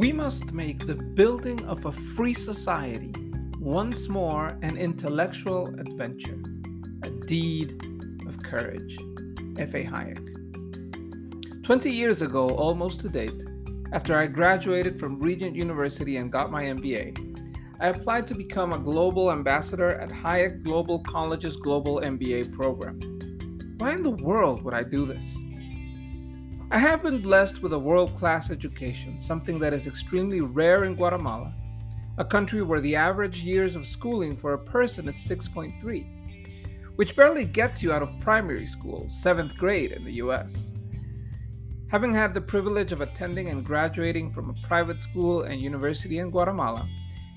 We must make the building of a free society once more an intellectual adventure, a deed of courage. F.A. Hayek. 20 years ago, almost to date, after I graduated from Regent University and got my MBA, I applied to become a global ambassador at Hayek Global College's Global MBA program. Why in the world would I do this? I have been blessed with a world class education, something that is extremely rare in Guatemala, a country where the average years of schooling for a person is 6.3, which barely gets you out of primary school, seventh grade in the US. Having had the privilege of attending and graduating from a private school and university in Guatemala,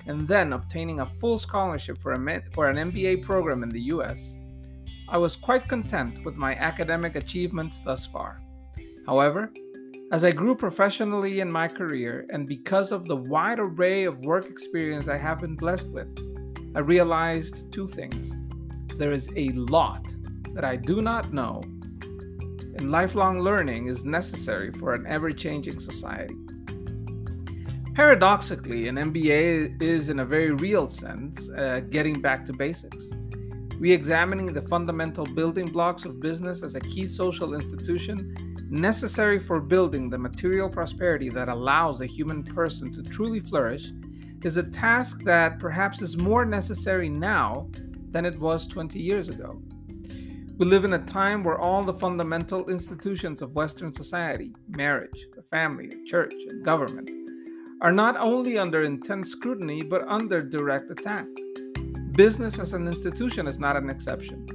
and then obtaining a full scholarship for, a, for an MBA program in the US, I was quite content with my academic achievements thus far. However, as I grew professionally in my career and because of the wide array of work experience I have been blessed with, I realized two things. There is a lot that I do not know, and lifelong learning is necessary for an ever changing society. Paradoxically, an MBA is, in a very real sense, uh, getting back to basics. Re examining the fundamental building blocks of business as a key social institution necessary for building the material prosperity that allows a human person to truly flourish, is a task that perhaps is more necessary now than it was 20 years ago. We live in a time where all the fundamental institutions of Western society marriage, the family, the church, and government are not only under intense scrutiny but under direct attack. Business as an institution is not an exception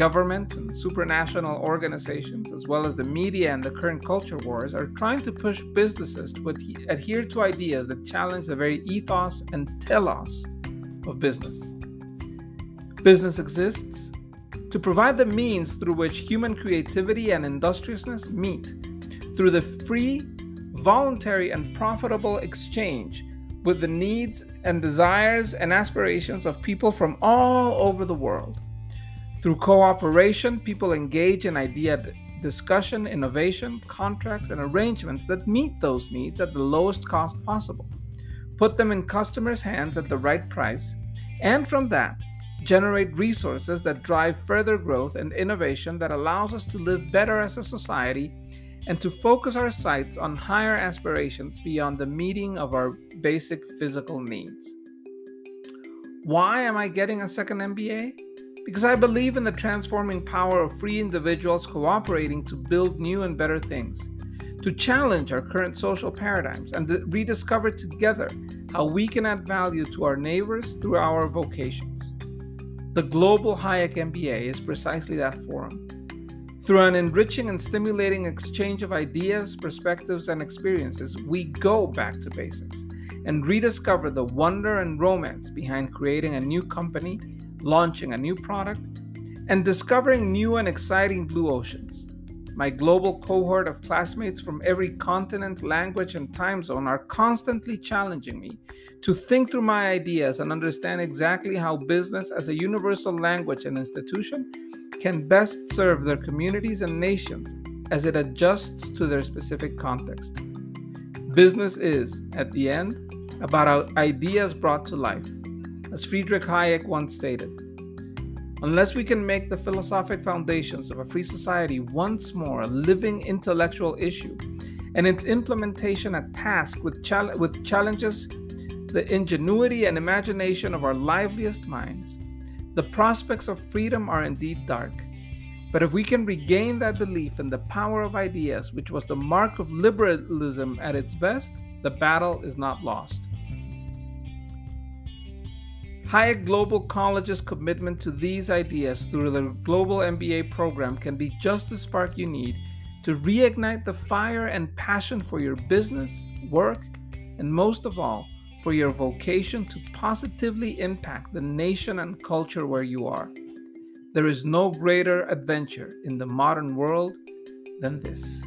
government and supranational organizations, as well as the media and the current culture wars, are trying to push businesses to adhere to ideas that challenge the very ethos and telos of business. Business exists to provide the means through which human creativity and industriousness meet through the free, voluntary, and profitable exchange with the needs and desires and aspirations of people from all over the world. Through cooperation, people engage in idea discussion, innovation, contracts, and arrangements that meet those needs at the lowest cost possible. Put them in customers' hands at the right price, and from that, generate resources that drive further growth and innovation that allows us to live better as a society and to focus our sights on higher aspirations beyond the meeting of our basic physical needs. Why am I getting a second MBA? Because I believe in the transforming power of free individuals cooperating to build new and better things, to challenge our current social paradigms, and to rediscover together how we can add value to our neighbors through our vocations. The Global Hayek MBA is precisely that forum. Through an enriching and stimulating exchange of ideas, perspectives, and experiences, we go back to basics and rediscover the wonder and romance behind creating a new company launching a new product, and discovering new and exciting blue oceans. My global cohort of classmates from every continent, language, and time zone are constantly challenging me to think through my ideas and understand exactly how business as a universal language and institution can best serve their communities and nations as it adjusts to their specific context. Business is, at the end, about ideas brought to life as Friedrich Hayek once stated. Unless we can make the philosophic foundations of a free society once more a living intellectual issue, and its implementation a task with, chal- with challenges the ingenuity and imagination of our liveliest minds, the prospects of freedom are indeed dark. But if we can regain that belief in the power of ideas, which was the mark of liberalism at its best, the battle is not lost. Hayek Global College's commitment to these ideas through the Global MBA program can be just the spark you need to reignite the fire and passion for your business, work, and most of all, for your vocation to positively impact the nation and culture where you are. There is no greater adventure in the modern world than this.